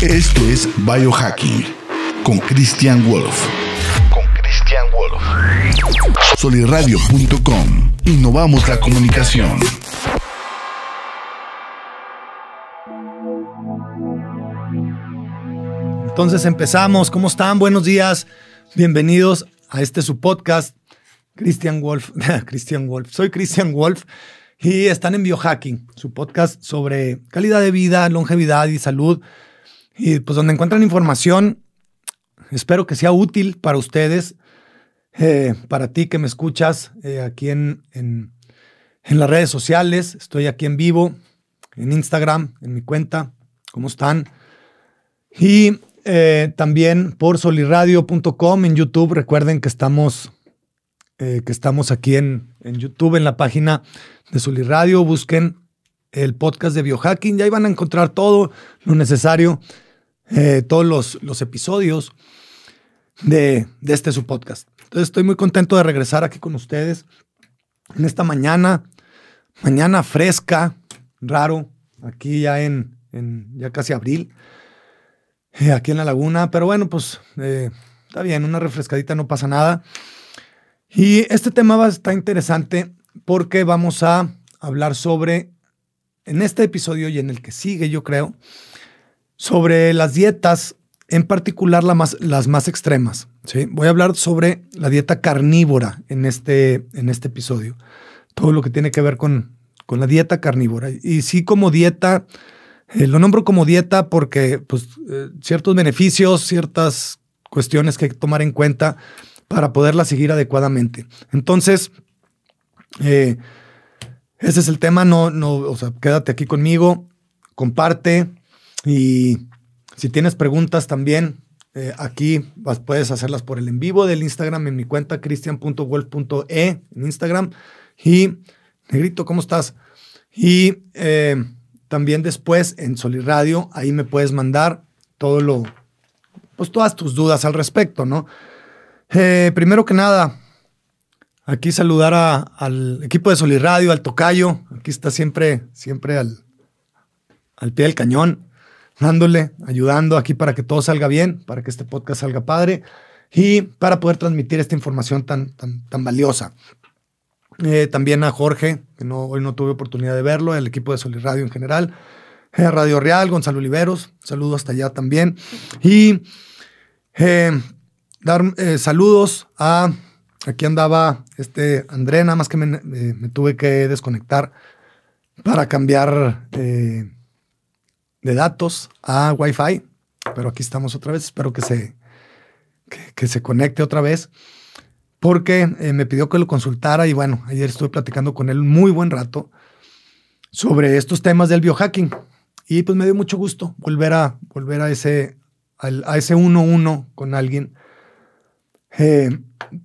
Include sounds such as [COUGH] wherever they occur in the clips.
Esto es Biohacking con Christian Wolf. Con Christian Wolf. Soliradio.com. Innovamos la comunicación. Entonces empezamos. ¿Cómo están? Buenos días. Bienvenidos a este su podcast. Christian Wolf. [LAUGHS] Christian Wolf. Soy Christian Wolf y están en Biohacking, su podcast sobre calidad de vida, longevidad y salud. Y pues donde encuentran información, espero que sea útil para ustedes, eh, para ti que me escuchas eh, aquí en, en, las redes sociales. Estoy aquí en vivo, en Instagram, en mi cuenta. ¿Cómo están? Y eh, también por soliradio.com en YouTube. Recuerden que estamos, que estamos aquí en, en, YouTube, en la página de Soliradio. Busquen el podcast de biohacking. Y ahí van a encontrar todo lo necesario, eh, todos los, los episodios de, de, este su podcast. Entonces estoy muy contento de regresar aquí con ustedes en esta mañana, mañana fresca, raro, aquí ya en, en ya casi abril. Eh, aquí en la laguna, pero bueno, pues eh, está bien, una refrescadita no pasa nada. Y este tema va a estar interesante porque vamos a hablar sobre, en este episodio y en el que sigue, yo creo, sobre las dietas, en particular la más, las más extremas. ¿sí? Voy a hablar sobre la dieta carnívora en este, en este episodio. Todo lo que tiene que ver con, con la dieta carnívora. Y sí como dieta eh, lo nombro como dieta porque pues, eh, ciertos beneficios, ciertas cuestiones que hay que tomar en cuenta para poderla seguir adecuadamente. Entonces, eh, ese es el tema. No, no, o sea, quédate aquí conmigo, comparte y si tienes preguntas también, eh, aquí puedes hacerlas por el en vivo del Instagram en mi cuenta cristian.wolf.e en Instagram. Y, Negrito, ¿cómo estás? Y eh, también después en Soliradio, ahí me puedes mandar todo lo, pues todas tus dudas al respecto, ¿no? Eh, primero que nada, aquí saludar al equipo de Soliradio, al Tocayo, aquí está siempre, siempre al, al pie del cañón, dándole, ayudando aquí para que todo salga bien, para que este podcast salga padre y para poder transmitir esta información tan, tan, tan valiosa. Eh, también a Jorge, que no, hoy no tuve oportunidad de verlo, el equipo de Solid Radio en general. Eh, Radio Real, Gonzalo Oliveros, saludo hasta allá también. Y eh, dar saludos a, aquí andaba este André, nada más que me tuve que desconectar para cambiar de datos a Wi-Fi, pero aquí estamos otra vez, espero que se, que, se conecte otra vez porque eh, me pidió que lo consultara y bueno, ayer estuve platicando con él muy buen rato sobre estos temas del biohacking. Y pues me dio mucho gusto volver a, volver a ese a ese con alguien eh,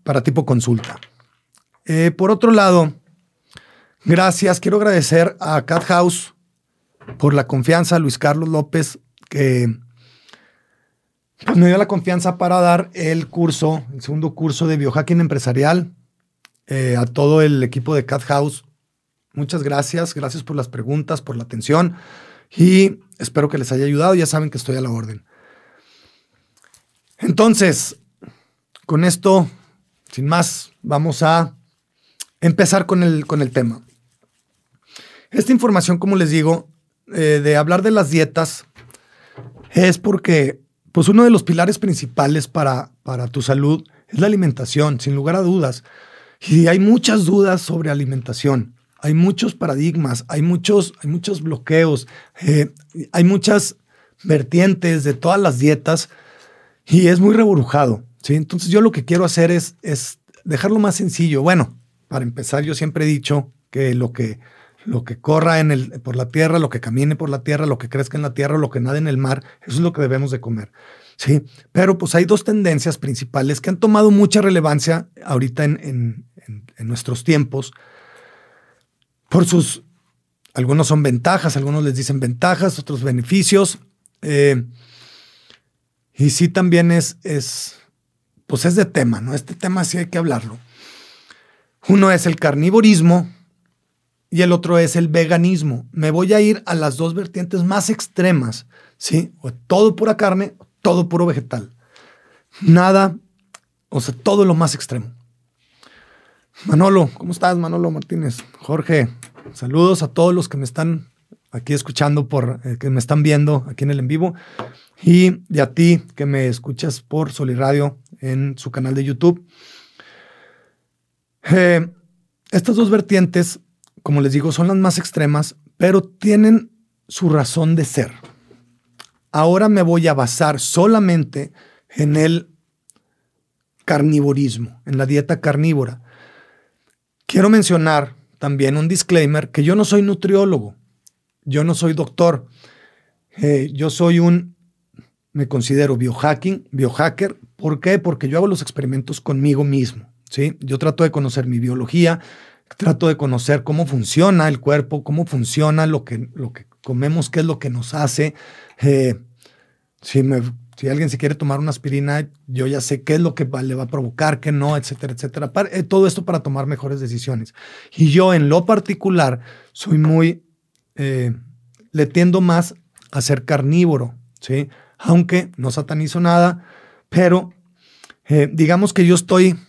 para tipo consulta. Eh, por otro lado, gracias, quiero agradecer a Cat House por la confianza, Luis Carlos López, que pues me dio la confianza para dar el curso, el segundo curso de biohacking empresarial eh, a todo el equipo de Cat House. Muchas gracias, gracias por las preguntas, por la atención y espero que les haya ayudado. Ya saben que estoy a la orden. Entonces, con esto, sin más, vamos a empezar con el, con el tema. Esta información, como les digo, eh, de hablar de las dietas, es porque pues uno de los pilares principales para, para tu salud es la alimentación, sin lugar a dudas. Y hay muchas dudas sobre alimentación. Hay muchos paradigmas, hay muchos, hay muchos bloqueos, eh, hay muchas vertientes de todas las dietas y es muy reburujado. ¿sí? Entonces yo lo que quiero hacer es, es dejarlo más sencillo. Bueno, para empezar, yo siempre he dicho que lo que, lo que corra en el, por la tierra, lo que camine por la tierra, lo que crezca en la tierra, lo que nade en el mar, eso es lo que debemos de comer. Sí, pero pues hay dos tendencias principales que han tomado mucha relevancia ahorita en, en, nuestros tiempos por sus, algunos son ventajas, algunos les dicen ventajas, otros beneficios. Eh, y sí también es, es, pues es de tema, ¿no? Este tema sí hay que hablarlo. Uno es el carnivorismo, y el otro es el veganismo. Me voy a ir a las dos vertientes más extremas, ¿sí? Todo pura carne, todo puro vegetal. Nada, o sea, todo lo más extremo. Manolo, ¿cómo estás, Manolo Martínez? Jorge, saludos a todos los que me están aquí escuchando, por, eh, que me están viendo aquí en el en vivo, y, a ti que me escuchas por Soliradio en su canal de YouTube. Eh, estas dos vertientes como les digo, son las más extremas, pero tienen su razón de ser. Ahora me voy a basar solamente en el carnivorismo, en la dieta carnívora. Quiero mencionar también un disclaimer que yo no soy nutriólogo, yo no soy doctor, eh, yo soy un, me considero biohacking, biohacker. ¿Por qué? Porque yo hago los experimentos conmigo mismo. ¿sí? Yo trato de conocer mi biología, trato de conocer cómo funciona el cuerpo, cómo funciona lo que, lo que comemos, qué es lo que nos hace. Eh, si, me, si alguien se quiere tomar una aspirina, yo ya sé qué es lo que le va a provocar, qué no, etcétera, etcétera. Eh, todo esto para tomar mejores decisiones. Y yo en lo particular soy muy, eh, le tiendo más a ser carnívoro, ¿sí? Aunque no satanizo nada, pero digamos que yo estoy,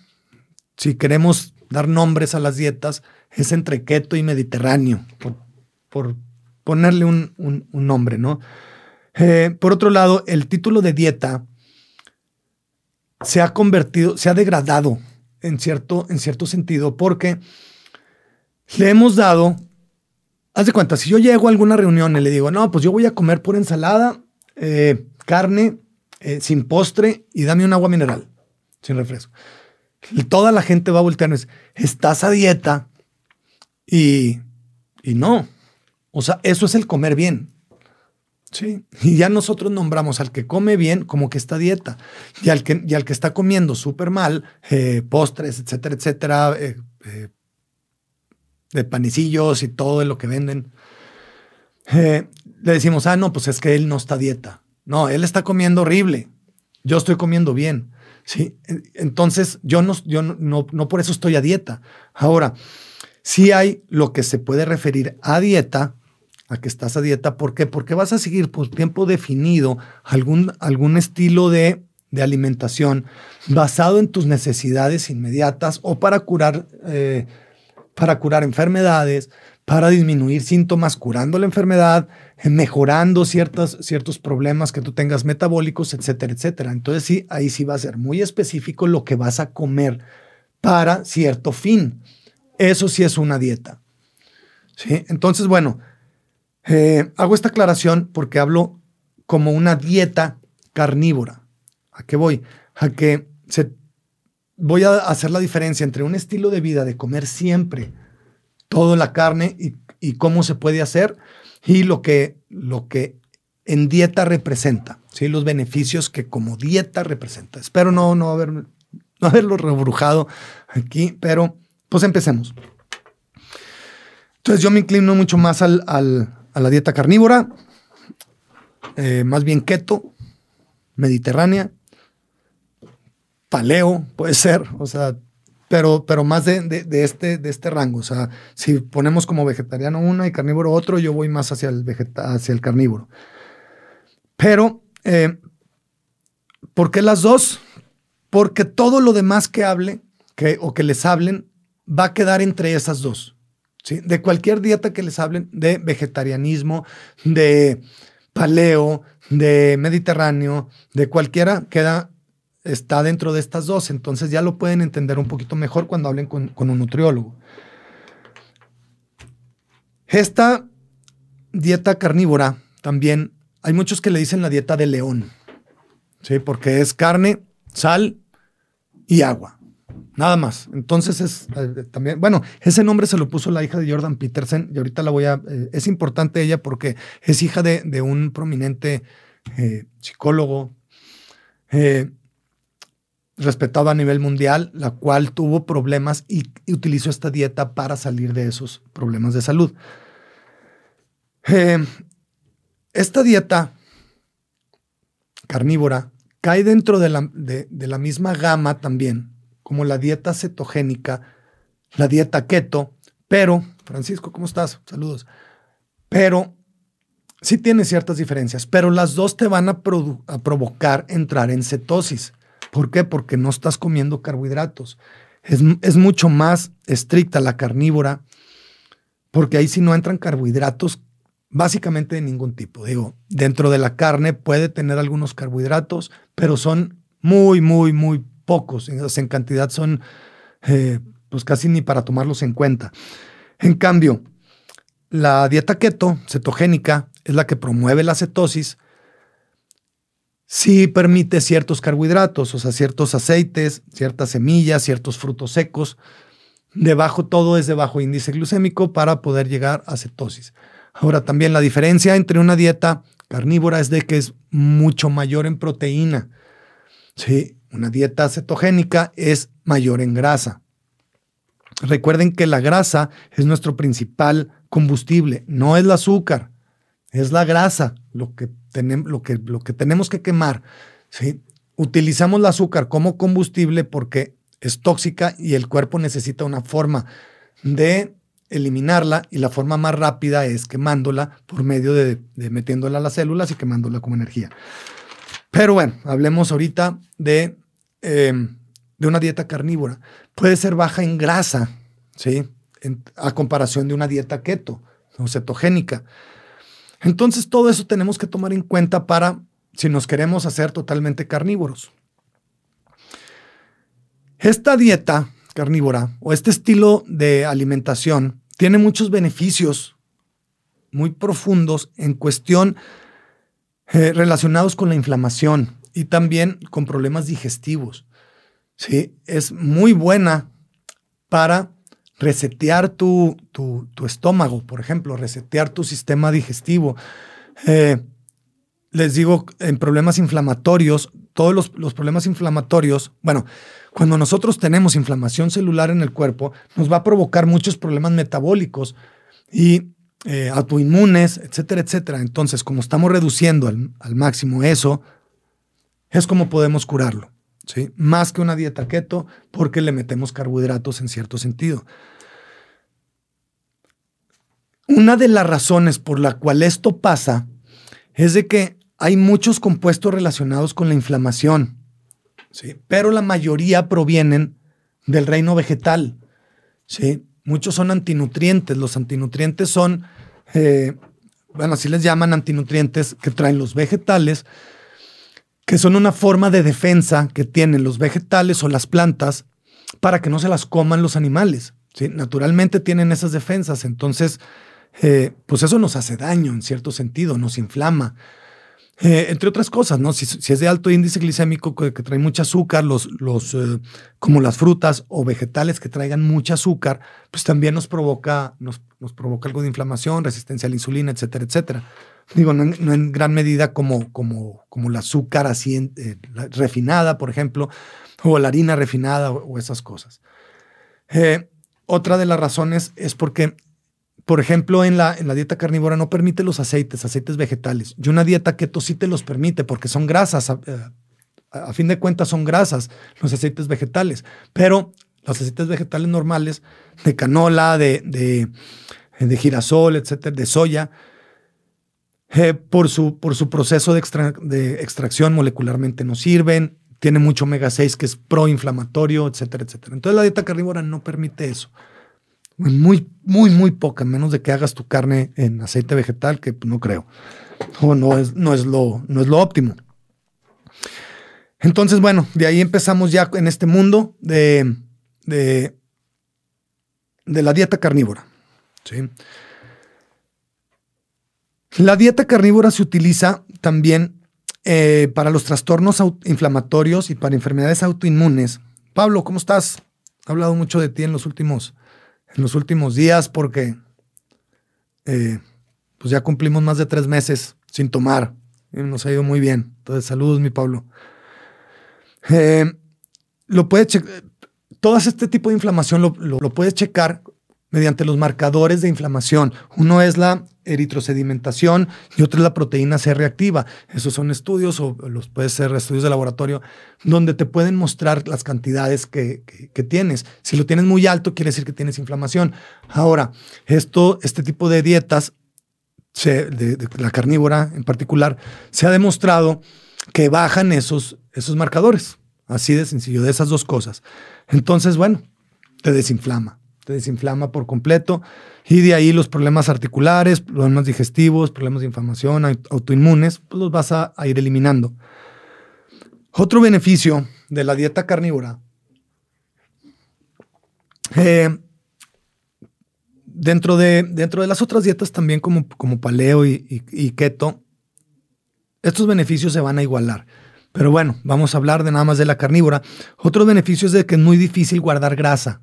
si queremos dar nombres a las dietas es entre keto y mediterráneo, por, ponerle un, nombre, ¿no? Eh, por otro lado, el título de dieta se ha convertido, se ha degradado en cierto, en cierto sentido, porque le hemos dado, haz de cuenta, si yo llego a alguna reunión y le digo, no, pues yo voy a comer pura ensalada, eh, carne, eh, sin postre y dame un agua mineral, sin refresco toda la gente va a voltearnos, estás a dieta y, y no. O sea, eso es el comer bien. Sí. Y ya nosotros nombramos al que come bien como que está dieta. Y al que, y al que está comiendo súper mal, eh, postres, etcétera, etcétera, eh, eh, de panecillos y todo lo que venden. le decimos, ah, no, pues es que él no está dieta. No, él está comiendo horrible. Yo estoy comiendo bien. ¿Sí? Entonces, yo, no, yo no, no, por eso estoy a dieta. Ahora, sí hay lo que se puede referir a dieta, a que estás a dieta. ¿Por qué? Porque vas a seguir por tiempo definido algún, algún estilo de, de alimentación basado en tus necesidades inmediatas o para curar, eh, para curar enfermedades, para disminuir síntomas, curando la enfermedad, eh, mejorando ciertos problemas que tú tengas metabólicos, etcétera, etcétera. Entonces sí, ahí sí va a ser muy específico lo que vas a comer para cierto fin. Eso sí es una dieta. ¿Sí? Entonces, bueno, eh, hago esta aclaración porque hablo como una dieta carnívora. ¿A qué voy? A que se, voy a hacer la diferencia entre un estilo de vida de comer siempre toda la carne y, cómo se puede hacer y lo que, lo que en dieta representa, ¿sí? los beneficios que como dieta representa. Espero no, no, haber, no haberlo rebrujado aquí, pero pues empecemos. Entonces yo me inclino mucho más al, a la dieta carnívora, eh, más bien keto, mediterránea, paleo, puede ser, o sea, pero, pero más de, de, este, de este rango. O sea, si ponemos como vegetariano una y carnívoro otro, yo voy más hacia el, hacia el carnívoro. Pero, eh, ¿por qué las dos? Porque todo lo demás que hable que, o que les hablen va a quedar entre esas dos. ¿sí? De cualquier dieta que les hablen, de vegetarianismo, de paleo, de mediterráneo, de cualquiera, queda está dentro de estas dos, entonces ya lo pueden entender un poquito mejor cuando hablen con, un nutriólogo. Esta dieta carnívora también, hay muchos que le dicen la dieta de león, ¿sí? porque es carne, sal y agua. Nada más. Entonces es eh, también, bueno, ese nombre se lo puso la hija de Jordan Peterson y ahorita la voy a, eh, es importante ella porque es hija de, un prominente eh, psicólogo respetado a nivel mundial, la cual tuvo problemas y, utilizó esta dieta para salir de esos problemas de salud. Eh, esta dieta carnívora cae dentro de la, de, la, misma gama también, como la dieta cetogénica, la dieta keto, Pero, Francisco, ¿cómo estás? Saludos. Pero sí tiene ciertas diferencias, pero las dos te van a, provocar entrar en cetosis. ¿Por qué? Porque no estás comiendo carbohidratos. Es, mucho más estricta la carnívora, porque ahí sí no entran carbohidratos básicamente de ningún tipo. Digo, dentro de la carne puede tener algunos carbohidratos, pero son muy, muy, muy pocos. En, cantidad son eh, pues casi ni para tomarlos en cuenta. En cambio, la dieta keto, cetogénica, es la que promueve la cetosis. Sí permite ciertos carbohidratos, o sea, ciertos aceites, ciertas semillas, ciertos frutos secos. Debajo todo es de bajo índice glucémico para poder llegar a cetosis. Ahora también la diferencia entre una dieta carnívora es de que es mucho mayor en proteína. Sí, una dieta cetogénica es mayor en grasa. Recuerden que la grasa es nuestro principal combustible, no es el azúcar, es la grasa lo que, tenemos, lo que, lo que tenemos que quemar. ¿sí? Utilizamos el azúcar como combustible porque es tóxica y el cuerpo necesita una forma de eliminarla y la forma más rápida es quemándola por medio de, metiéndola a las células y quemándola como energía. Pero bueno, hablemos ahorita de, em, de una dieta carnívora. Puede ser baja en grasa, ¿sí? a comparación de una dieta keto o cetogénica. Entonces, todo eso tenemos que tomar en cuenta para si nos queremos hacer totalmente carnívoros. Esta dieta carnívora o este estilo de alimentación tiene muchos beneficios muy profundos en cuestión eh, relacionados con la inflamación y también con problemas digestivos. ¿sí? Es muy buena para resetear tu, tu, estómago, por ejemplo, resetear tu sistema digestivo. Eh, les digo, en problemas inflamatorios, todos los, problemas inflamatorios, bueno, cuando nosotros tenemos inflamación celular en el cuerpo, nos va a provocar muchos problemas metabólicos y eh, autoinmunes, etcétera, etcétera. Entonces, como estamos reduciendo al, al, máximo eso, es como podemos curarlo, ¿sí? Más que una dieta keto, porque le metemos carbohidratos en cierto sentido. Una de las razones por la cual esto pasa es de que hay muchos compuestos relacionados con la inflamación, ¿sí? pero la mayoría provienen del reino vegetal. ¿sí? Muchos son antinutrientes. Los antinutrientes son, eh, bueno, así les llaman antinutrientes que traen los vegetales, que son una forma de defensa que tienen los vegetales o las plantas para que no se las coman los animales. ¿sí? Naturalmente tienen esas defensas, entonces, eh, pues eso nos hace daño en cierto sentido, nos inflama. Eh, entre otras cosas, ¿no? Si, es de alto índice glicémico que, trae mucho azúcar, los, los, eh, como las frutas o vegetales que traigan mucho azúcar, pues también nos provoca, nos, nos provoca algo de inflamación, resistencia a la insulina, etcétera, etcétera. Digo, no en, gran medida como, como, como el azúcar así eh, refinada, por ejemplo, o la harina refinada o, esas cosas. otra de las razones es porque por ejemplo, en la, en la dieta carnívora no permite los aceites, aceites vegetales. Y una dieta keto sí te los permite porque son grasas. A, a, fin de cuentas son grasas los aceites vegetales. Pero los aceites vegetales normales de canola, de, de, girasol, etcétera, de soya, eh, por, su, por su proceso de, de extracción molecularmente no sirven. Tiene mucho omega 6 que es proinflamatorio, etcétera, etcétera. Entonces la dieta carnívora no permite eso. Muy, muy, muy poca, menos de que hagas tu carne en aceite vegetal, que no creo. O no es, no es, lo, no es lo óptimo. Entonces, bueno, de ahí empezamos ya en este mundo de, de, la dieta carnívora. ¿sí? La dieta carnívora se utiliza también eh, para los trastornos inflamatorios y para enfermedades autoinmunes. Pablo, ¿cómo estás? He hablado mucho de ti en los últimos en los últimos días porque eh, pues ya cumplimos más de tres meses sin tomar. Nos ha ido muy bien. Entonces, saludos, mi Pablo. Eh, lo puedes. Todo este tipo de inflamación lo, puedes checar mediante los marcadores de inflamación. Uno es la eritrosedimentación y otro es la proteína C reactiva. Esos son estudios o los puede ser estudios de laboratorio donde te pueden mostrar las cantidades que, tienes. Si lo tienes muy alto, quiere decir que tienes inflamación. Ahora, esto, este tipo de dietas, de, la carnívora en particular, se ha demostrado que bajan esos, esos marcadores. Así de sencillo, de esas dos cosas. Entonces, bueno, te desinflama te desinflama por completo y de ahí los problemas articulares, problemas digestivos, problemas de inflamación, autoinmunes, pues los vas a, ir eliminando. Otro beneficio de la dieta carnívora, eh, dentro, de, dentro de las otras dietas también como, como paleo y, y keto, estos beneficios se van a igualar. Pero bueno, vamos a hablar de nada más de la carnívora. Otro beneficio es de que es muy difícil guardar grasa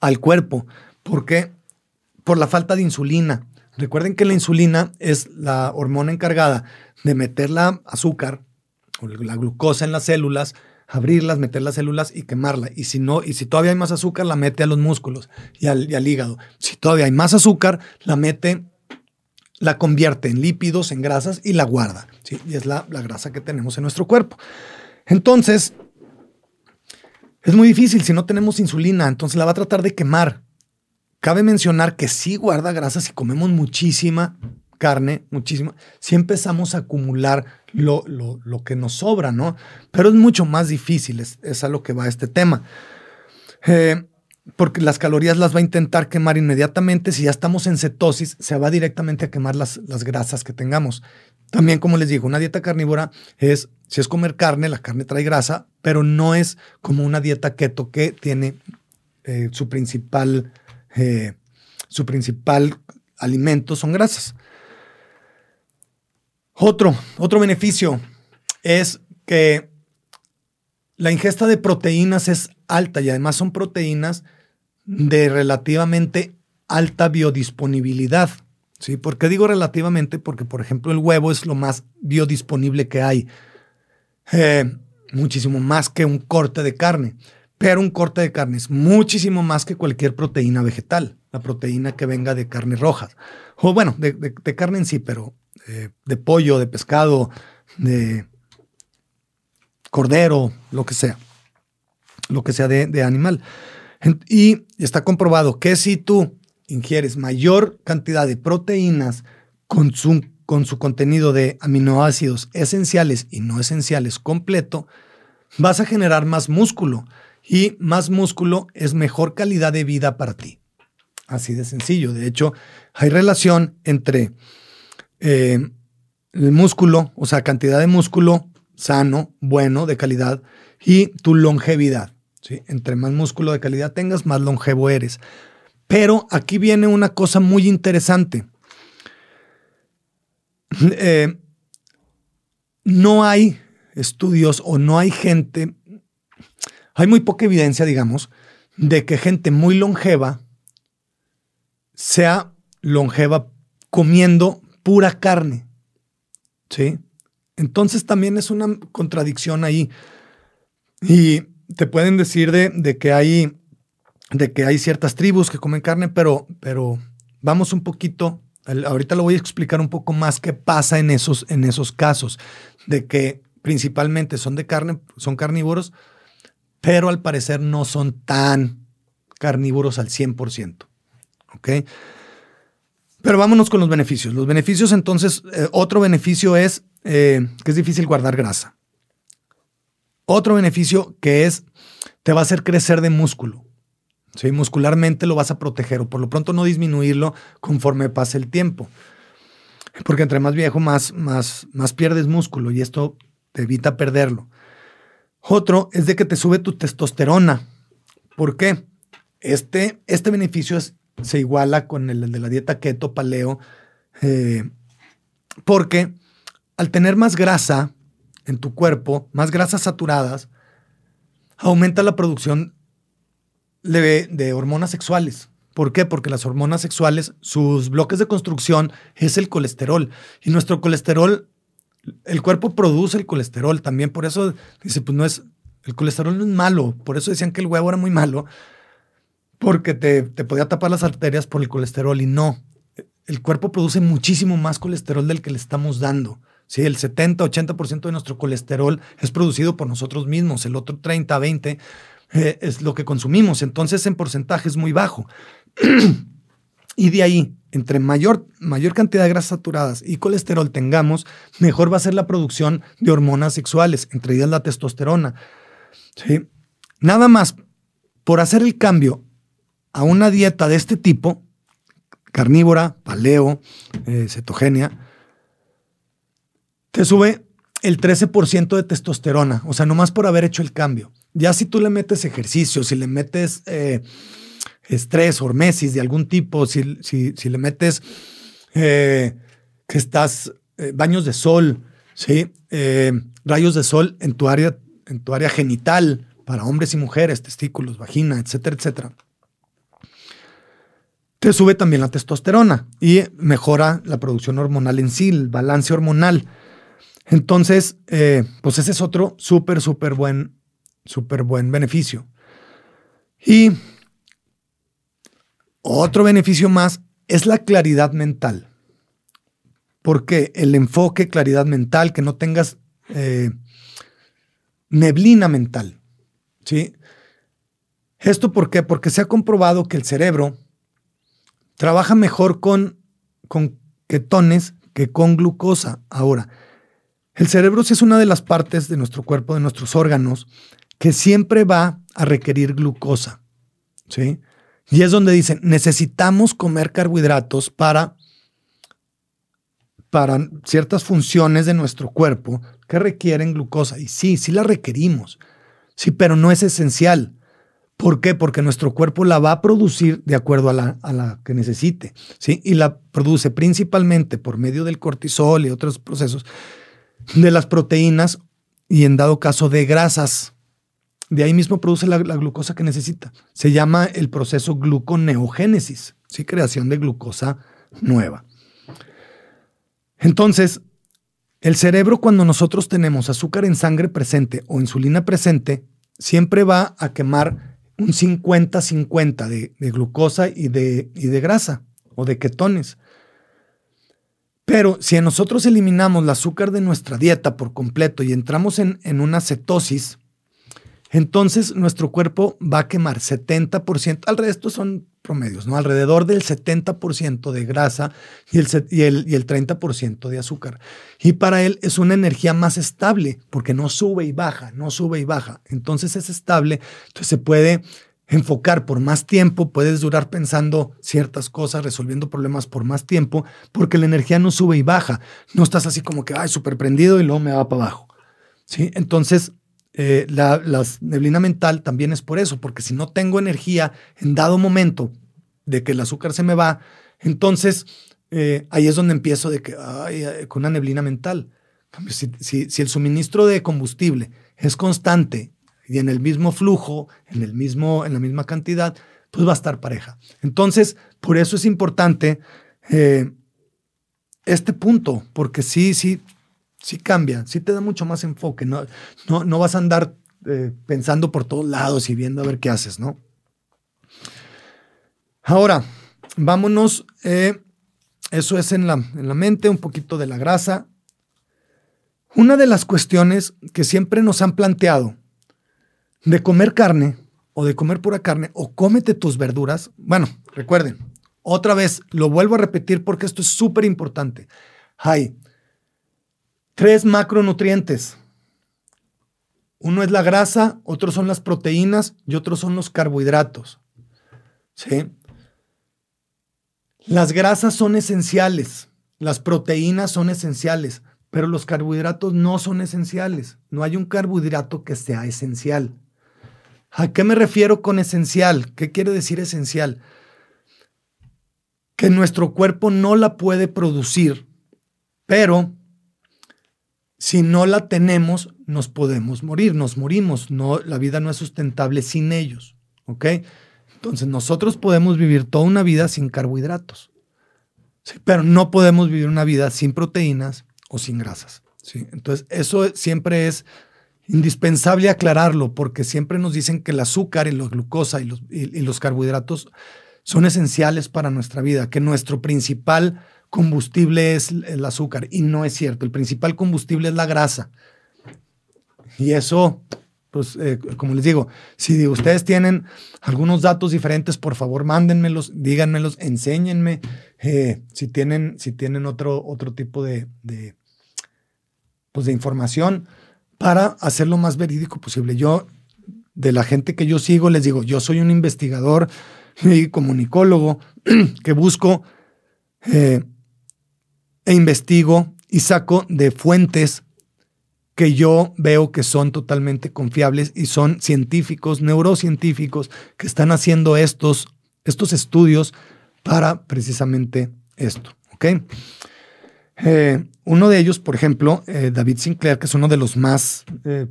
al cuerpo. ¿Por qué? Por la falta de insulina. Recuerden que la insulina es la hormona encargada de meter la azúcar o la glucosa en las células, abrirlas, meter las células y quemarla. Y si no, y si todavía hay más azúcar, la mete a los músculos y al, hígado. Si todavía hay más azúcar, la mete, la convierte en lípidos, en grasas y la guarda. Y es la grasa que tenemos en nuestro cuerpo. Entonces, es muy difícil si no tenemos insulina, entonces la va a tratar de quemar. Cabe mencionar que sí guarda grasa si comemos muchísima carne, muchísima, si empezamos a acumular lo, lo, que nos sobra, ¿no? Pero es mucho más difícil, es, a lo que va este tema. Eh, porque las calorías las va a intentar quemar inmediatamente. Si ya estamos en cetosis, se va directamente a quemar las, las grasas que tengamos. También, como les digo, una dieta carnívora es, si es comer carne, la carne trae grasa, pero no es como una dieta keto que tiene eh, su principal, eh, su principal alimento son grasas. Otro, otro beneficio es que la ingesta de proteínas es alta y además son proteínas de relativamente alta biodisponibilidad. ¿Sí? ¿Por qué digo relativamente? Porque, por ejemplo, el huevo es lo más biodisponible que hay. Eh, muchísimo más que un corte de carne. Pero un corte de carne es muchísimo más que cualquier proteína vegetal. La proteína que venga de carne roja. O bueno, de, carne en sí, pero eh, de pollo, de pescado, de cordero, lo que sea. Lo que sea de, de animal. Y está comprobado que si tú ingieres mayor cantidad de proteínas con su, con su contenido de aminoácidos esenciales y no esenciales completo, vas a generar más músculo y más músculo es mejor calidad de vida para ti. Así de sencillo. De hecho, hay relación entre eh, el músculo, o sea, cantidad de músculo sano, bueno, de calidad, y tu longevidad. Entre más músculo de calidad tengas, más longevo eres. Pero aquí viene una cosa muy interesante. [LAUGHS] Eh, no hay estudios o no hay gente, hay muy poca evidencia, digamos, de que gente muy longeva sea longeva comiendo pura carne. ¿Sí? Entonces también es una contradicción ahí. Y te pueden decir de, de que hay de que hay ciertas tribus que comen carne, pero, pero vamos un poquito, ahorita lo voy a explicar un poco más qué pasa en esos, en esos casos, de que principalmente son de carne, son carnívoros, pero al parecer no son tan carnívoros al 100%. ¿Ok? Pero vámonos con los beneficios. Los beneficios entonces, eh, otro beneficio es eh, que es difícil guardar grasa. Otro beneficio que es, te va a hacer crecer de músculo. ¿sí? Muscularmente lo vas a proteger o por lo pronto no disminuirlo conforme pase el tiempo. Porque entre más viejo, más, más, más pierdes músculo y esto te evita perderlo. Otro es de que te sube tu testosterona. ¿Por qué? Este, este beneficio se iguala con el, de la dieta keto, paleo, eh, porque al tener más grasa en tu cuerpo, más grasas saturadas, aumenta la producción de, hormonas sexuales. ¿Por qué? Porque las hormonas sexuales, sus bloques de construcción es el colesterol. Y nuestro colesterol, el cuerpo produce el colesterol también. Por eso dice, pues no es, el colesterol no es malo. Por eso decían que el huevo era muy malo. porque te, te podía tapar las arterias por el colesterol y no. El cuerpo produce muchísimo más colesterol del que le estamos dando. Sí, el 70-80% de nuestro colesterol es producido por nosotros mismos, el otro 30-20% eh, es lo que consumimos, entonces en porcentaje es muy bajo. [CLEARS THROAT] y de ahí, entre mayor, mayor cantidad de grasas saturadas y colesterol tengamos, mejor va a ser la producción de hormonas sexuales, entre ellas la testosterona. ¿Sí? Nada más por hacer el cambio a una dieta de este tipo, carnívora, paleo, eh, te sube el 13% de testosterona, o sea, nomás por haber hecho el cambio. Ya si tú le metes ejercicio, si le metes eh, estrés, hormesis de algún tipo, si, si, si le metes eh, que estás, eh, baños de sol, ¿sí? rayos de sol en tu, área, en tu área genital para hombres y mujeres, testículos, vagina, etcétera, etcétera. Te sube también la testosterona y mejora la producción hormonal en sí, el balance hormonal. Entonces, pues ese es otro súper, súper buen súper buen beneficio. Y otro beneficio más es la claridad mental. Porque el enfoque, claridad mental, que no tengas eh, neblina mental. ¿sí? ¿Esto por qué? Porque se ha comprobado que el cerebro trabaja mejor con, con ketones que con glucosa. Ahora, el cerebro sí es una de las partes de nuestro cuerpo, de nuestros órganos, que siempre va a requerir glucosa. ¿sí? Y es donde dicen, necesitamos comer carbohidratos para, para ciertas funciones de nuestro cuerpo que requieren glucosa. Y sí, sí la requerimos, sí, pero no es esencial. ¿Por qué? Porque nuestro cuerpo la va a producir de acuerdo a la, a la, que necesite, ¿sí? Y la produce principalmente por medio del cortisol y otros procesos de las proteínas y en dado caso de grasas, de ahí mismo produce la, glucosa que necesita. Se llama el proceso gluconeogénesis, ¿sí? creación de glucosa nueva. Entonces, el cerebro cuando nosotros tenemos azúcar en sangre presente o insulina presente, siempre va a quemar un 50-50 de, glucosa y de, y de grasa o de ketones. Pero si nosotros eliminamos el azúcar de nuestra dieta por completo y entramos en, en una cetosis, entonces nuestro cuerpo va a quemar 70%, al resto son promedios, ¿no? Alrededor del 70% de grasa y el, y, el, y el 30% de azúcar. Y para él es una energía más estable, porque no sube y baja, no sube y baja. Entonces es estable, entonces se puede enfocar por más tiempo, puedes durar pensando ciertas cosas, resolviendo problemas por más tiempo, porque la energía no sube y baja. No estás así como que, ay, súper prendido y luego me va para abajo. ¿Sí? Entonces, eh, la, neblina mental también es por eso, porque si no tengo energía en dado momento de que el azúcar se me va, entonces eh, ahí es donde empiezo de que, con una neblina mental. Si, si, el suministro de combustible es constante y en el mismo flujo, en, el mismo, en la misma cantidad, pues va a estar pareja. Entonces, por eso es importante eh, este punto, porque sí, sí, sí cambia, sí te da mucho más enfoque, no, no, no vas a andar eh, pensando por todos lados y viendo a ver qué haces, ¿no? Ahora, vámonos, eh, eso es en la, en la mente, un poquito de la grasa. Una de las cuestiones que siempre nos han planteado de comer carne o de comer pura carne o cómete tus verduras, bueno, recuerden, otra vez, lo vuelvo a repetir porque esto es súper importante. Hay tres macronutrientes. Uno es la grasa, otros son las proteínas y otros son los carbohidratos. ¿Sí? Las grasas son esenciales, las proteínas son esenciales, pero los carbohidratos no son esenciales. No hay un carbohidrato que sea esencial. ¿A qué me refiero con esencial? ¿Qué quiere decir esencial? Que nuestro cuerpo no la puede producir, pero si no la tenemos, nos podemos morir, nos morimos. No, la vida no es sustentable sin ellos. ¿Ok? Entonces, nosotros podemos vivir toda una vida sin carbohidratos, pero no podemos vivir una vida sin proteínas o sin grasas. ¿sí? Entonces, eso siempre es indispensable aclararlo porque siempre nos dicen que el azúcar y la glucosa y los, y los carbohidratos son esenciales para nuestra vida, que nuestro principal combustible es el azúcar y no es cierto, el principal combustible es la grasa. Y eso pues eh, como les digo, si ustedes tienen algunos datos diferentes, por favor mándenmelos, díganmelos, enséñenme eh, si tienen, si tienen otro, otro tipo de, de, pues de información para hacerlo más verídico posible. Yo, de la gente que yo sigo, les digo, yo soy un investigador y comunicólogo [CLEARS THROAT] que busco eh, e investigo y saco de fuentes que yo veo que son totalmente confiables y son científicos, neurocientíficos, que están haciendo estos, estos estudios para precisamente esto. ¿ok? Eh, uno de ellos, por ejemplo, eh, David Sinclair, que es uno de los más eh,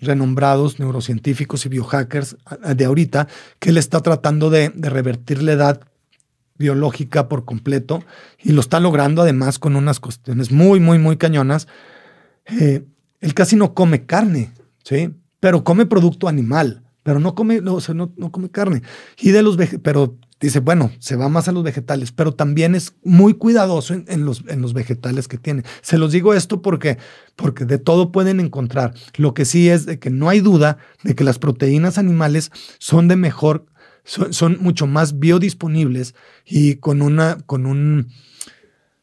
renombrados neurocientíficos y biohackers de ahorita, que él está tratando de, de, revertir la edad biológica por completo y lo está logrando además con unas cuestiones muy, muy, muy cañonas él casi no come carne, ¿sí? Pero come producto animal, pero no come, no, no, come carne. Y de los pero dice, bueno, se va más a los vegetales, pero también es muy cuidadoso en, los, en los vegetales que tiene. Se los digo esto porque, porque de todo pueden encontrar. Lo que sí es de que no hay duda de que las proteínas animales son de mejor, son, mucho más biodisponibles y con, una, con, un,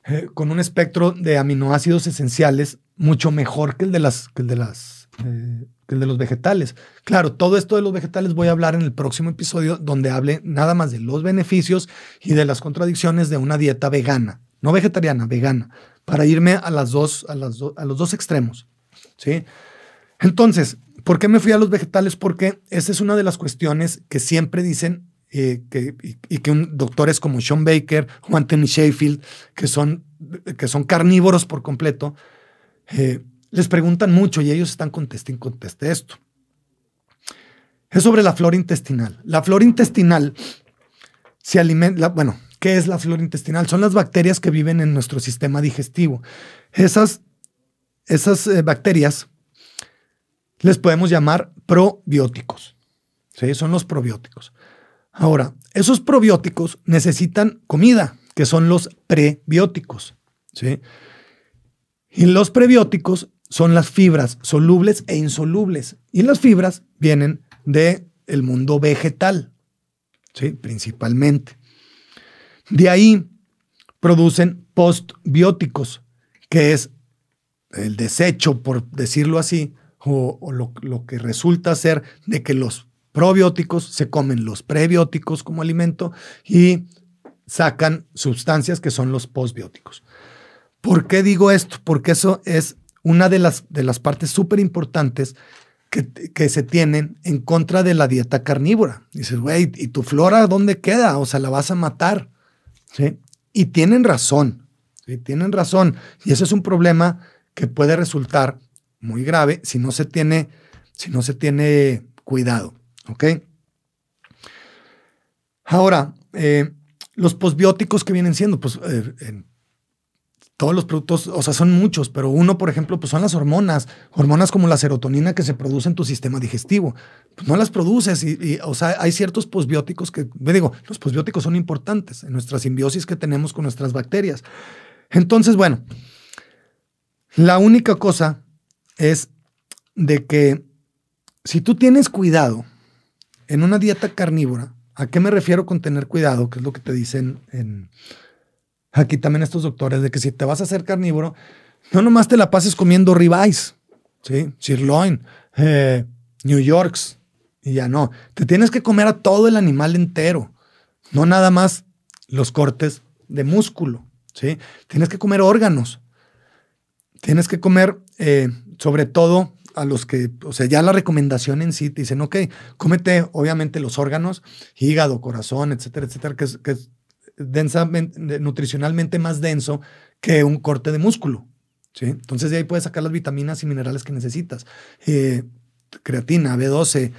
eh, con un espectro de aminoácidos esenciales mucho mejor que el de las, que el de las, eh, el de los vegetales. Claro, todo esto de los vegetales voy a hablar en el próximo episodio donde hable nada más de los beneficios y de las contradicciones de una dieta vegana, no vegetariana, vegana, para irme a las dos, a, las a los dos extremos. ¿sí? Entonces, ¿por qué me fui a los vegetales? Porque esa es una de las cuestiones que siempre dicen eh, que, y, que un, doctores como Sean Baker o Anthony Sheffield, que son, que son carnívoros por completo, eh, les preguntan mucho y ellos están contestando conteste esto. Es sobre la flora intestinal. La flora intestinal se alimenta, bueno, ¿qué es la flora intestinal? Son las bacterias que viven en nuestro sistema digestivo. Esas, esas eh, bacterias les podemos llamar probióticos. ¿sí? Son los probióticos. Ahora, esos probióticos necesitan comida, que son los prebióticos. ¿sí? Y los prebióticos son las fibras solubles e insolubles. Y las fibras vienen del el mundo vegetal, ¿sí? principalmente. De ahí producen postbióticos, que es el desecho, por decirlo así, o, lo, lo, que resulta ser de que los probióticos se comen los prebióticos como alimento y sacan sustancias que son los postbióticos. ¿Por qué digo esto? Porque eso es una de las, de las partes súper importantes que, que, se tienen en contra de la dieta carnívora. Dices, güey, ¿y tu flora dónde queda? O sea, la vas a matar. ¿Sí? Y tienen razón. Tienen razón. Y eso es un problema que puede resultar muy grave si no se tiene, si no se tiene cuidado. ¿Ok? Ahora, eh, los posbióticos que vienen siendo, pues eh, todos los productos, o sea, son muchos, pero uno, por ejemplo, pues son las hormonas, hormonas como la serotonina que se produce en tu sistema digestivo. Pues no las produces y, o sea, hay ciertos posbióticos que, me digo, los posbióticos son importantes en nuestra simbiosis que tenemos con nuestras bacterias. Entonces, bueno, la única cosa es de que si tú tienes cuidado en una dieta carnívora, ¿a qué me refiero con tener cuidado? Que es lo que te dicen en aquí también estos doctores, de que si te vas a hacer carnívoro, no nomás te la pases comiendo ribeyes, ¿sí? sirloin, eh, New Yorks, y ya no. Te tienes que comer a todo el animal entero, no nada más los cortes de músculo, ¿sí? Tienes que comer órganos. Tienes que comer, eh, sobre todo, a los que, o sea, ya la recomendación en sí te dicen, ok, cómete obviamente los órganos, hígado, corazón, etcétera, etcétera, que que es densamente, nutricionalmente más denso que un corte de músculo. ¿sí? Entonces de ahí puedes sacar las vitaminas y minerales que necesitas. Eh, creatina, B12,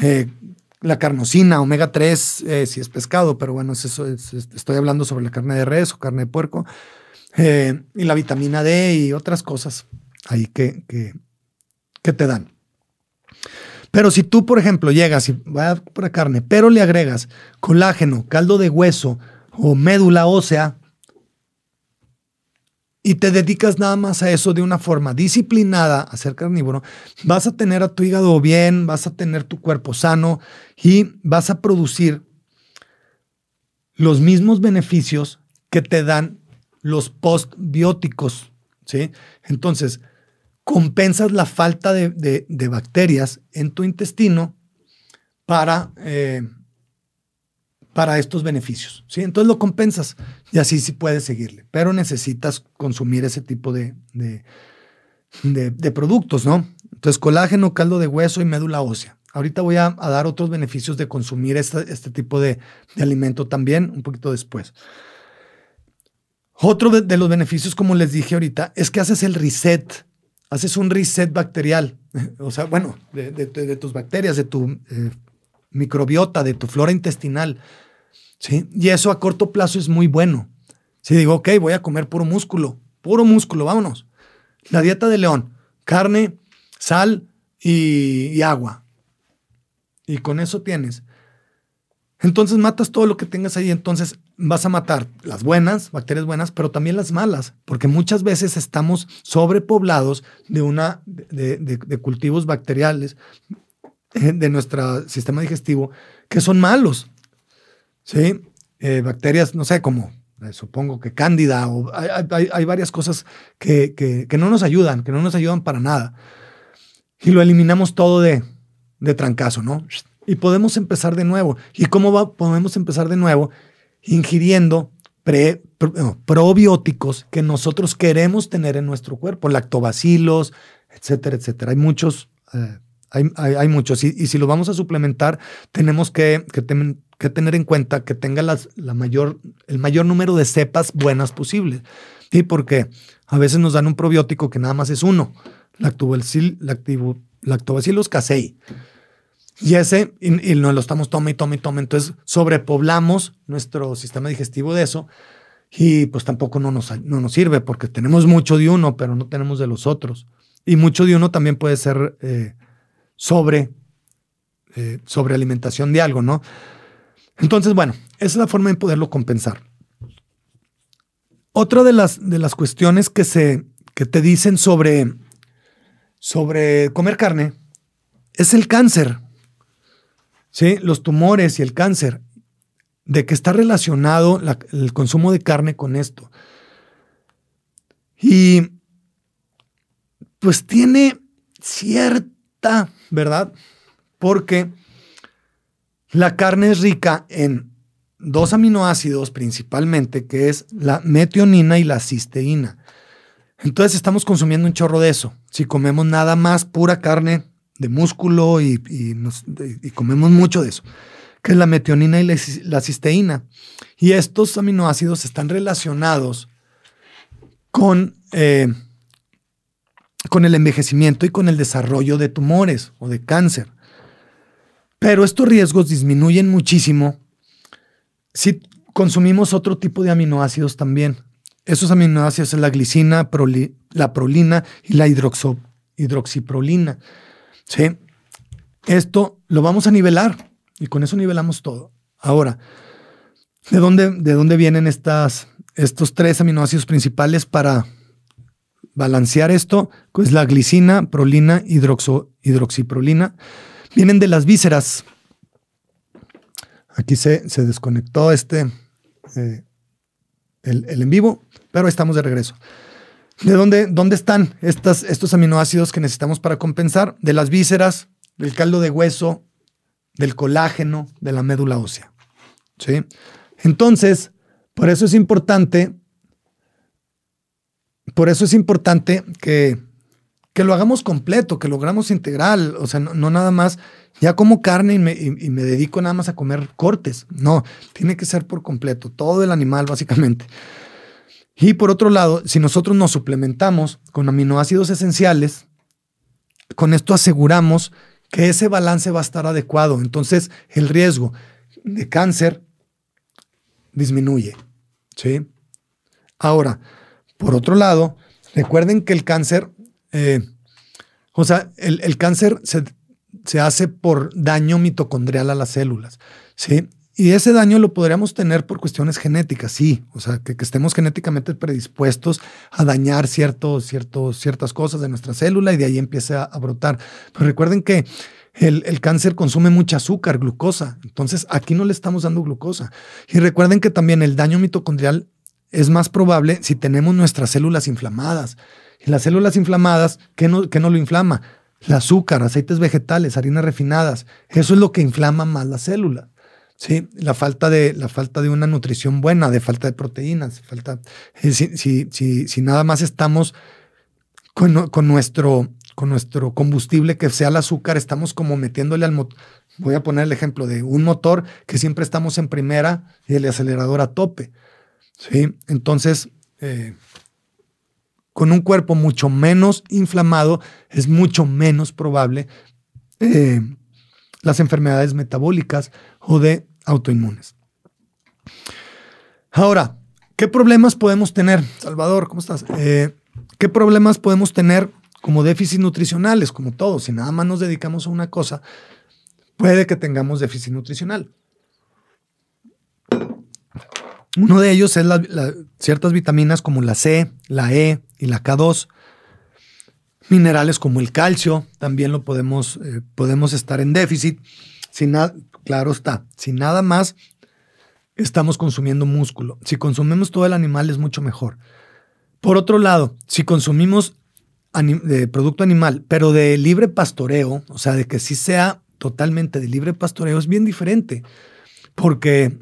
eh, la carnosina, omega 3, eh, si es pescado, pero bueno, eso, estoy hablando sobre la carne de res o carne de puerco, y la vitamina D y otras cosas ahí que, que, te dan. Pero si tú, por ejemplo, llegas y va por carne, pero le agregas colágeno, caldo de hueso o médula ósea, y te dedicas nada más a eso de una forma disciplinada, a ser carnívoro, vas a tener a tu hígado bien, vas a tener tu cuerpo sano y vas a producir los mismos beneficios que te dan los postbióticos, ¿sí? Entonces, compensas la falta de, bacterias en tu intestino para, eh, para estos beneficios. ¿sí? Entonces lo compensas y así sí puedes seguirle, pero necesitas consumir ese tipo de, de, productos, ¿no? Entonces colágeno, caldo de hueso y médula ósea. Ahorita voy a, dar otros beneficios de consumir este, tipo de, alimento también un poquito después. Otro de, los beneficios, como les dije ahorita, es que haces el reset, haces un reset bacterial, [LAUGHS] o sea, bueno, de, tus bacterias, de tu eh, microbiota, de tu flora intestinal. Y eso a corto plazo es muy bueno. Si digo, ok, voy a comer puro músculo, puro músculo, vámonos. La dieta de león, carne, sal y, agua. Y con eso tienes. Entonces matas todo lo que tengas ahí, entonces vas a matar las buenas, bacterias buenas, pero también las malas, porque muchas veces estamos sobrepoblados de una de cultivos bacteriales eh, de nuestro sistema digestivo que son malos. ¿Sí? Eh, bacterias, no sé, como eh, supongo que cándida, o hay, varias cosas que, que, no nos ayudan, que no nos ayudan para nada. Y lo eliminamos todo de, de trancazo, ¿no? Y podemos empezar de nuevo. ¿Y cómo va, podemos empezar de nuevo? Ingiriendo pre, probióticos que nosotros queremos tener en nuestro cuerpo, lactobacilos, etcétera, etcétera. Hay muchos, eh, hay, hay, muchos. Y, y, si lo vamos a suplementar, tenemos que, que, que tener en cuenta que tenga la mayor, el mayor número de cepas buenas posibles. ¿Sí? Porque a veces nos dan un probiótico que nada más es uno, lactobacillus, lactobacillus casei. Y ese, y, no lo estamos tome y tome y tome. Entonces sobrepoblamos nuestro sistema digestivo de eso y pues tampoco no nos, no nos sirve porque tenemos mucho de uno, pero no tenemos de los otros. Y mucho de uno también puede ser eh, sobre, eh, sobre alimentación de algo, ¿no? Entonces, bueno, esa es la forma de poderlo compensar. Otra de las, de las cuestiones que, se, que te dicen sobre, sobre comer carne es el cáncer. ¿Sí? Los tumores y el cáncer. De que está relacionado el consumo de carne con esto. Y pues tiene cierta, ¿verdad? Porque la carne es rica en dos aminoácidos principalmente, que es la metionina y la cisteína. Entonces estamos consumiendo un chorro de eso. Si comemos nada más pura carne de músculo y, comemos mucho de eso, que es la metionina y la, cisteína. Y estos aminoácidos están relacionados con, eh, con el envejecimiento y con el desarrollo de tumores o de cáncer. Pero estos riesgos disminuyen muchísimo si consumimos otro tipo de aminoácidos también. Esos aminoácidos son la glicina, la prolina y la hidroxiprolina. ¿Sí? Esto lo vamos a nivelar y con eso nivelamos todo. Ahora, ¿de dónde, de dónde vienen estas, estos tres aminoácidos principales para balancear esto? Pues la glicina, prolina, hidroxiprolina vienen de las vísceras. Aquí se, se desconectó este, eh, el, en vivo, pero estamos de regreso. ¿De dónde, dónde están estas, estos aminoácidos que necesitamos para compensar? De las vísceras, del caldo de hueso, del colágeno, de la médula ósea. ¿Sí? Entonces, por eso es importante, por eso es importante que que lo hagamos completo, que lo hagamos integral, o sea, no, nada más, ya como carne y me, dedico nada más a comer cortes, no, tiene que ser por completo, todo el animal básicamente. Y por otro lado, si nosotros nos suplementamos con aminoácidos esenciales, con esto aseguramos que ese balance va a estar adecuado, entonces el riesgo de cáncer disminuye, ¿sí? Ahora, por otro lado, recuerden que el cáncer eh, o sea, el, cáncer se se hace por daño mitocondrial a las células. ¿sí? Y ese daño lo podríamos tener por cuestiones genéticas, sí, o sea, que, estemos genéticamente predispuestos a dañar ciertos, ciertos, ciertas cosas de nuestra célula y de ahí empieza a, brotar. Pero recuerden que el, el, cáncer consume mucha azúcar, glucosa, entonces aquí no le estamos dando glucosa. Y recuerden que también el daño mitocondrial es más probable si tenemos nuestras células inflamadas. Y las células inflamadas, ¿qué no, qué no lo inflama? El azúcar, aceites vegetales, harinas refinadas. Eso es lo que inflama más la célula. Sí, la falta de, la falta de una nutrición buena, de falta de proteínas, falta, eh, si, si, si, nada más estamos con, con, nuestro, con nuestro combustible que sea el azúcar, estamos como metiéndole al motor. Voy a poner el ejemplo de un motor que siempre estamos en primera y el acelerador a tope. ¿sí? Entonces, eh, con un cuerpo mucho menos inflamado, es mucho menos probable eh, las enfermedades metabólicas o de autoinmunes. Ahora, ¿qué problemas podemos tener? Salvador, ¿cómo estás? Eh, ¿Qué problemas podemos tener como déficits nutricionales? Como todos, si nada más nos dedicamos a una cosa, puede que tengamos déficit nutricional. Uno de ellos es ciertas vitaminas como la C, la E y la K2 minerales como el calcio, también lo podemos, eh, podemos estar en déficit. Si nada, claro está, si nada más estamos consumiendo músculo. Si consumimos todo el animal es mucho mejor. Por otro lado, si consumimos de producto animal, pero de libre pastoreo, o sea, de que sí sea totalmente de libre pastoreo, es bien diferente, porque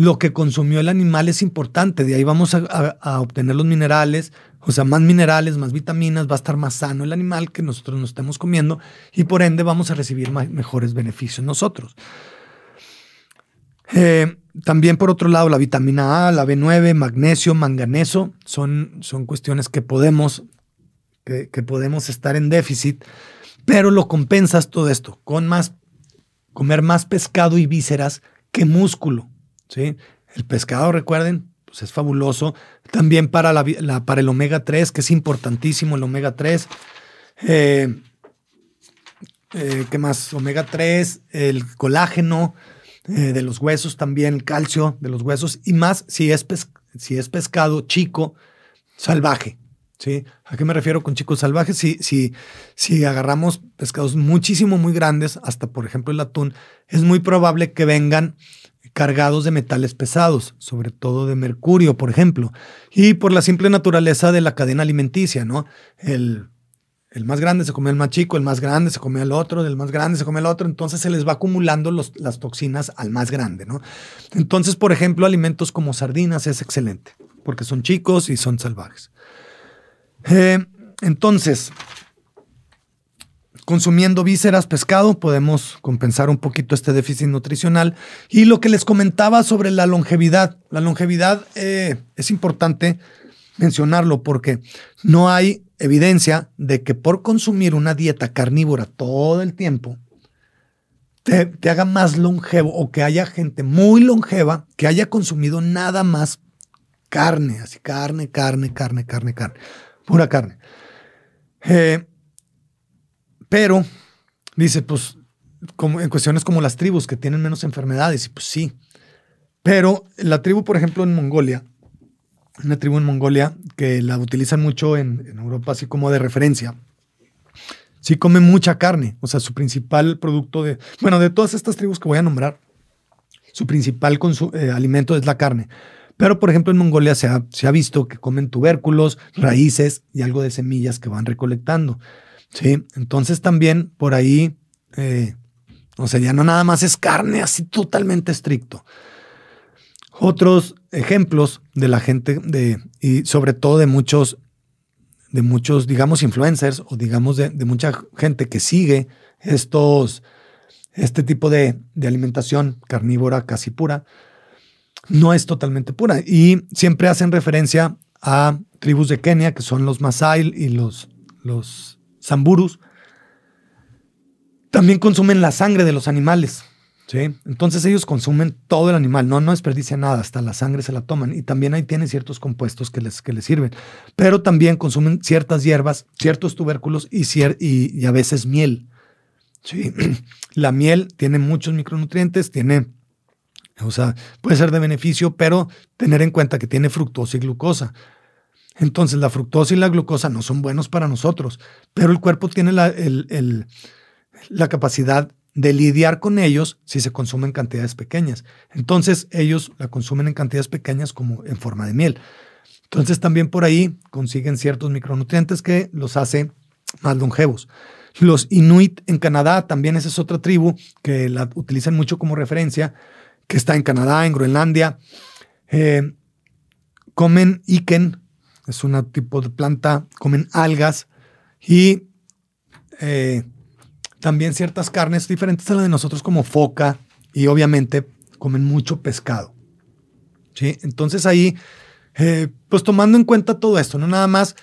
lo que consumió el animal es importante. De ahí vamos a, obtener los minerales, o sea, más minerales, más vitaminas, va a estar más sano el animal que nosotros nos estemos comiendo y por ende vamos a recibir mejores beneficios nosotros. Eh, también por otro lado, la vitamina A, la B9, magnesio, manganeso, son, son cuestiones que podemos, que, que podemos estar en déficit, pero lo compensas todo esto con más, comer más pescado y vísceras que músculo. ¿Sí? El pescado, recuerden, pues es fabuloso. También para, la, para el omega 3, que es importantísimo el omega 3. Eh, eh, ¿Qué más? Omega 3, el colágeno eh, de los huesos también, el calcio de los huesos y más si es, si es pescado chico, salvaje. ¿sí? ¿A qué me refiero con chicos salvajes? Si, si, si agarramos pescados muchísimo, muy grandes, hasta por ejemplo el atún, es muy probable que vengan cargados de metales pesados, sobre todo de mercurio, por ejemplo, y por la simple naturaleza de la cadena alimenticia, ¿no? El, el más grande se come al más chico, el más grande se come al otro, del más grande se come al otro, entonces se les va acumulando las toxinas al más grande, ¿no? Entonces, por ejemplo, alimentos como sardinas es excelente, porque son chicos y son salvajes. Eh, entonces, consumiendo vísceras, pescado, podemos compensar un poquito este déficit nutricional. Y lo que les comentaba sobre la longevidad. La longevidad eh, es importante mencionarlo porque no hay evidencia de que por consumir una dieta carnívora todo el tiempo te, te, haga más longevo o que haya gente muy longeva que haya consumido nada más carne, así carne, carne, carne, carne, carne, pura carne. Eh, pero dice, pues, como en cuestiones como las tribus que tienen menos enfermedades, y pues sí. Pero la tribu, por ejemplo, en Mongolia, una tribu en Mongolia que la utilizan mucho en, Europa, así como de referencia, sí come mucha carne. O sea, su principal producto de. Bueno, de todas estas tribus que voy a nombrar, su principal eh, alimento es la carne. Pero, por ejemplo, en Mongolia se ha, se ha visto que comen tubérculos, raíces y algo de semillas que van recolectando. Sí, entonces también por ahí, eh, o sea, ya no nada más es carne así totalmente estricto. Otros ejemplos de la gente de, y sobre todo de muchos, de muchos, digamos, influencers o digamos de, mucha gente que sigue estos, este tipo de, de, alimentación carnívora casi pura, no es totalmente pura. Y siempre hacen referencia a tribus de Kenia, que son los Masai y los, los samburus, también consumen la sangre de los animales. ¿sí? Entonces ellos consumen todo el animal, no, no desperdician nada, hasta la sangre se la toman. Y también ahí tienen ciertos compuestos que les, que les sirven. Pero también consumen ciertas hierbas, ciertos tubérculos y, y, a veces miel. Sí, [CLEARS THROAT] la miel tiene muchos micronutrientes, tiene, o sea, puede ser de beneficio, pero tener en cuenta que tiene fructosa y glucosa. Entonces, la fructosa y la glucosa no son buenos para nosotros, pero el cuerpo tiene la, la capacidad de lidiar con ellos si se consumen cantidades pequeñas. Entonces, ellos la consumen en cantidades pequeñas como en forma de miel. Entonces, también por ahí consiguen ciertos micronutrientes que los hace más longevos. Los Inuit en Canadá, también esa es otra tribu que la utilizan mucho como referencia, que está en Canadá, en Groenlandia. Eh, comen iken, es un tipo de planta, comen algas y eh, también ciertas carnes diferentes a las de nosotros como foca y obviamente comen mucho pescado. ¿sí? Entonces ahí, eh, pues tomando en cuenta todo esto, no nada más,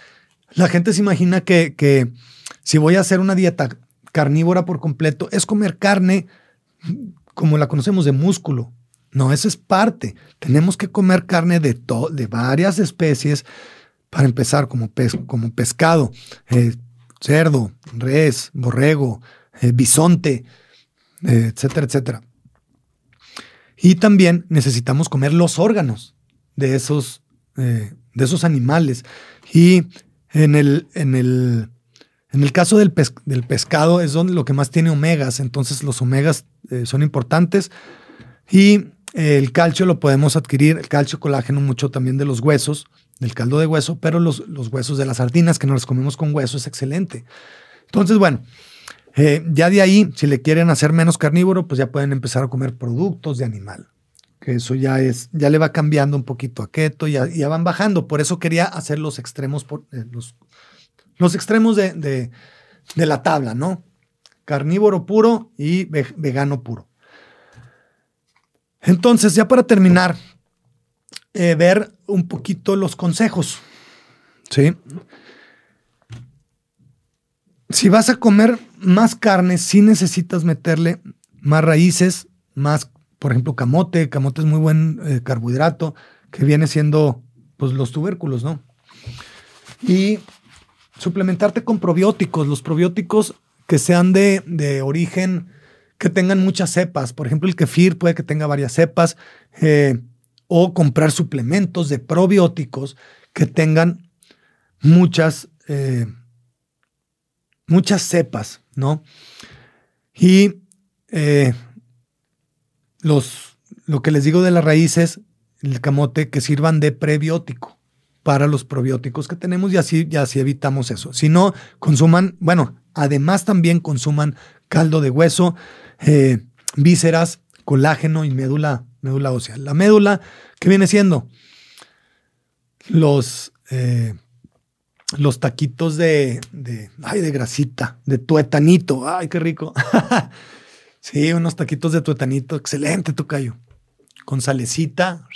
la gente se imagina que, que si voy a hacer una dieta carnívora por completo, es comer carne como la conocemos de músculo. No, eso es parte. Tenemos que comer carne de, de varias especies para empezar, como, como pescado, eh, cerdo, res, borrego, eh, bisonte, eh, etcétera, etcétera. Y también necesitamos comer los órganos de esos, de esos animales. Y en el, en el en el caso del, del, pescado es donde lo que más tiene omegas, entonces los omegas eh, son importantes y eh, el calcio lo podemos adquirir, el calcio colágeno mucho también de los huesos, del caldo de hueso, pero los, los huesos de las sardinas que nos comemos con hueso es excelente. Entonces, bueno, eh, ya de ahí, si le quieren hacer menos carnívoro, pues ya pueden empezar a comer productos de animal. Que eso ya es, ya le va cambiando un poquito a keto, ya, ya van bajando. Por eso quería hacer los extremos, por, los los extremos de, la tabla, ¿no? Carnívoro puro y vegano puro. Entonces, ya para terminar, eh, ver un poquito los consejos. ¿Sí? Si vas a comer más carne, sí necesitas meterle más raíces, más, por ejemplo, camote. Camote es muy buen eh, carbohidrato, que viene siendo pues, los tubérculos, ¿no? Y suplementarte con probióticos, los probióticos que sean de, origen, que tengan muchas cepas. Por ejemplo, el kefir puede que tenga varias cepas. Eh, o comprar suplementos de probióticos que tengan muchas, eh, muchas cepas, ¿no? Y eh, los, lo que les digo de las raíces, el camote, que sirvan de prebiótico para los probióticos que tenemos y así, así evitamos eso. Si no, consuman, bueno, además también consuman caldo de hueso, eh, vísceras, colágeno y médula, médula ósea. La médula, ¿qué viene siendo? Los, eh, los taquitos de, de, ay, de grasita, de tuetanito. Ay, qué rico. [LAUGHS] sí, unos taquitos de tuetanito. Excelente, tocayo. Con salecita.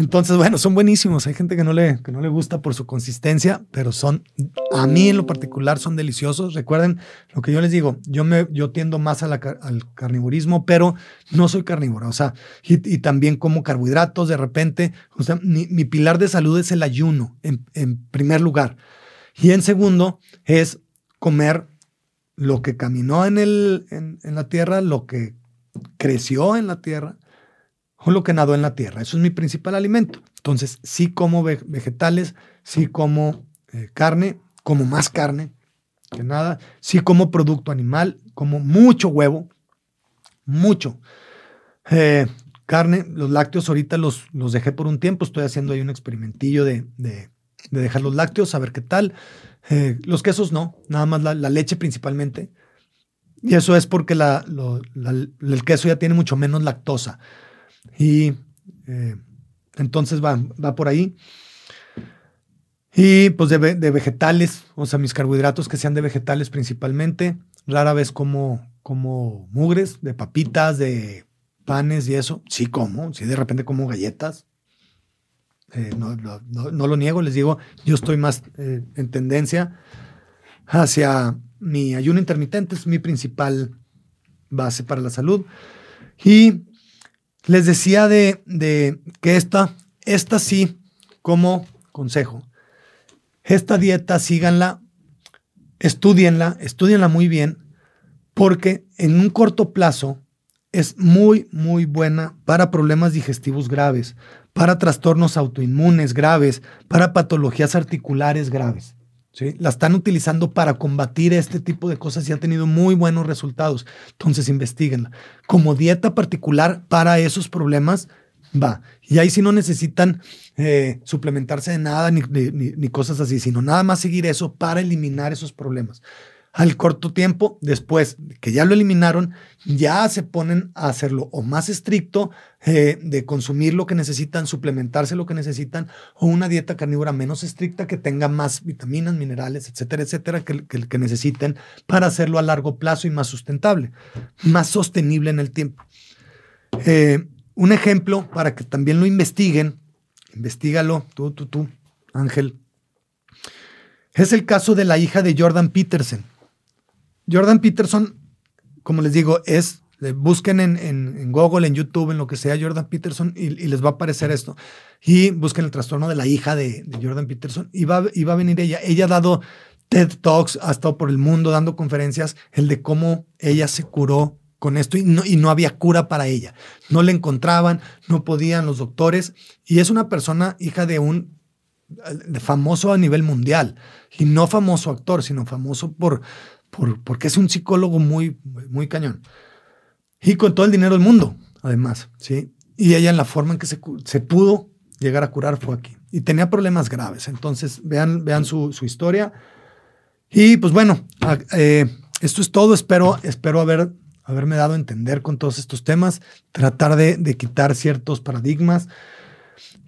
Entonces, bueno, son buenísimos. Hay gente que no, le, que no le gusta por su consistencia, pero son, a mí en lo particular, son deliciosos. Recuerden lo que yo les digo, yo, me, yo tiendo más al carnivorismo, pero no soy carnívoro. O sea, y, también como carbohidratos de repente. O sea, mi, pilar de salud es el ayuno, en, en primer lugar. Y en segundo, es comer lo que caminó en, el, en, en la tierra, lo que creció en la tierra o lo que nadó en la tierra. Eso es mi principal alimento. Entonces, sí como vegetales, sí como eh, carne, como más carne que nada, sí como producto animal, como mucho huevo, mucho. Eh, carne, los lácteos ahorita los, los dejé por un tiempo, estoy haciendo ahí un experimentillo de, dejar los lácteos, a ver qué tal. Eh, los quesos no, nada más la, leche principalmente. Y eso es porque el queso ya tiene mucho menos lactosa. Y eh, entonces va, va por ahí. Y pues de, vegetales, o sea, mis carbohidratos que sean de vegetales principalmente. Rara vez como, como mugres, de papitas, de panes y eso. Sí como, sí de repente como galletas. Eh, no, lo niego, les digo, yo estoy más eh, en tendencia hacia mi ayuno intermitente, es mi principal base para la salud. Y les decía de, que esta, esta sí, como consejo, esta dieta síganla, estudienla, estudienla muy bien, porque en un corto plazo es muy, muy buena para problemas digestivos graves, para trastornos autoinmunes graves, para patologías articulares graves. ¿Sí? La están utilizando para combatir este tipo de cosas y ha tenido muy buenos resultados. Entonces, investiguenla. Como dieta particular para esos problemas, va. Y ahí sí no necesitan eh, suplementarse de nada ni, ni cosas así, sino nada más seguir eso para eliminar esos problemas al corto tiempo, después que ya lo eliminaron, ya se ponen a hacerlo o más estricto, eh, de consumir lo que necesitan, suplementarse lo que necesitan, o una dieta carnívora menos estricta que tenga más vitaminas, minerales, etcétera, etcétera, que, que, necesiten para hacerlo a largo plazo y más sustentable, más sostenible en el tiempo. Eh, un ejemplo para que también lo investiguen, investigalo, tú, tú, tú, Ángel, es el caso de la hija de Jordan Peterson. Jordan Peterson, como les digo, es, busquen en, Google, en YouTube, en lo que sea, Jordan Peterson, y, les va a aparecer esto. Y busquen el trastorno de la hija de, Jordan Peterson, y va, a venir ella. Ella ha dado TED Talks, ha estado por el mundo dando conferencias, el de cómo ella se curó con esto y no, y no había cura para ella. No le encontraban, no podían los doctores, y es una persona hija de un famoso a nivel mundial, y no famoso actor, sino famoso por porque es un psicólogo muy, muy cañón. Y con todo el dinero del mundo, además, ¿sí? Y ella en la forma en que se, pudo llegar a curar fue aquí. Y tenía problemas graves. Entonces, vean, vean su, historia. Y pues bueno, eh, esto es todo. Espero, espero haber, haberme dado a entender con todos estos temas, tratar de, de quitar ciertos paradigmas.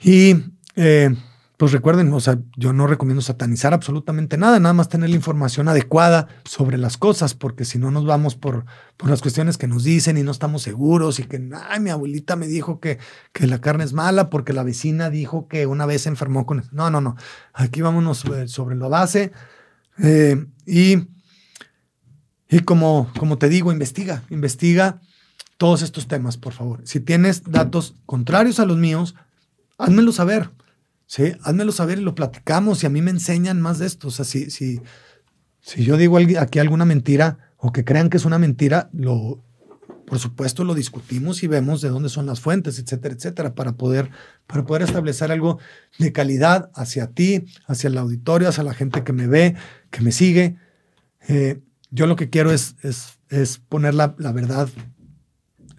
Y eh, pues recuerden, o sea, yo no recomiendo satanizar absolutamente nada, nada más tener la información adecuada sobre las cosas, porque si no nos vamos por, por las cuestiones que nos dicen y no estamos seguros y que, ay, mi abuelita me dijo que, que la carne es mala porque la vecina dijo que una vez se enfermó con... No, no, no, aquí vámonos sobre, la base eh, y, y como, como te digo, investiga, investiga todos estos temas, por favor. Si tienes datos contrarios a los míos, házmelo saber. Sí, házmelo saber y lo platicamos y a mí me enseñan más de esto. O sea, si, si, si yo digo aquí alguna mentira o que crean que es una mentira, lo, por supuesto lo discutimos y vemos de dónde son las fuentes, etcétera, etcétera, para poder, para poder establecer algo de calidad hacia ti, hacia el auditorio, hacia la gente que me ve, que me sigue. Eh, yo lo que quiero es, es, es poner la, la verdad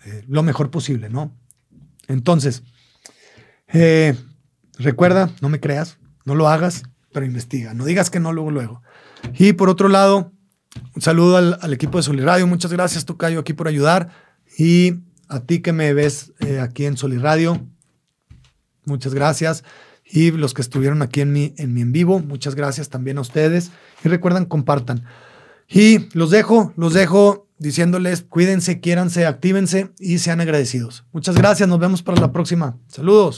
eh, lo mejor posible, ¿no? Entonces, eh, Recuerda, no me creas, no lo hagas, pero investiga. No digas que no luego, luego. Y por otro lado, un saludo al, equipo de Soliradio. Muchas gracias, Tocayo, aquí por ayudar. Y a ti que me ves eh, aquí en Soliradio, muchas gracias. Y los que estuvieron aquí en mi, en mi en vivo, muchas gracias también a ustedes. Y recuerden, compartan. Y los dejo, los dejo diciéndoles, cuídense, quiéranse, actívense y sean agradecidos. Muchas gracias, nos vemos para la próxima. Saludos.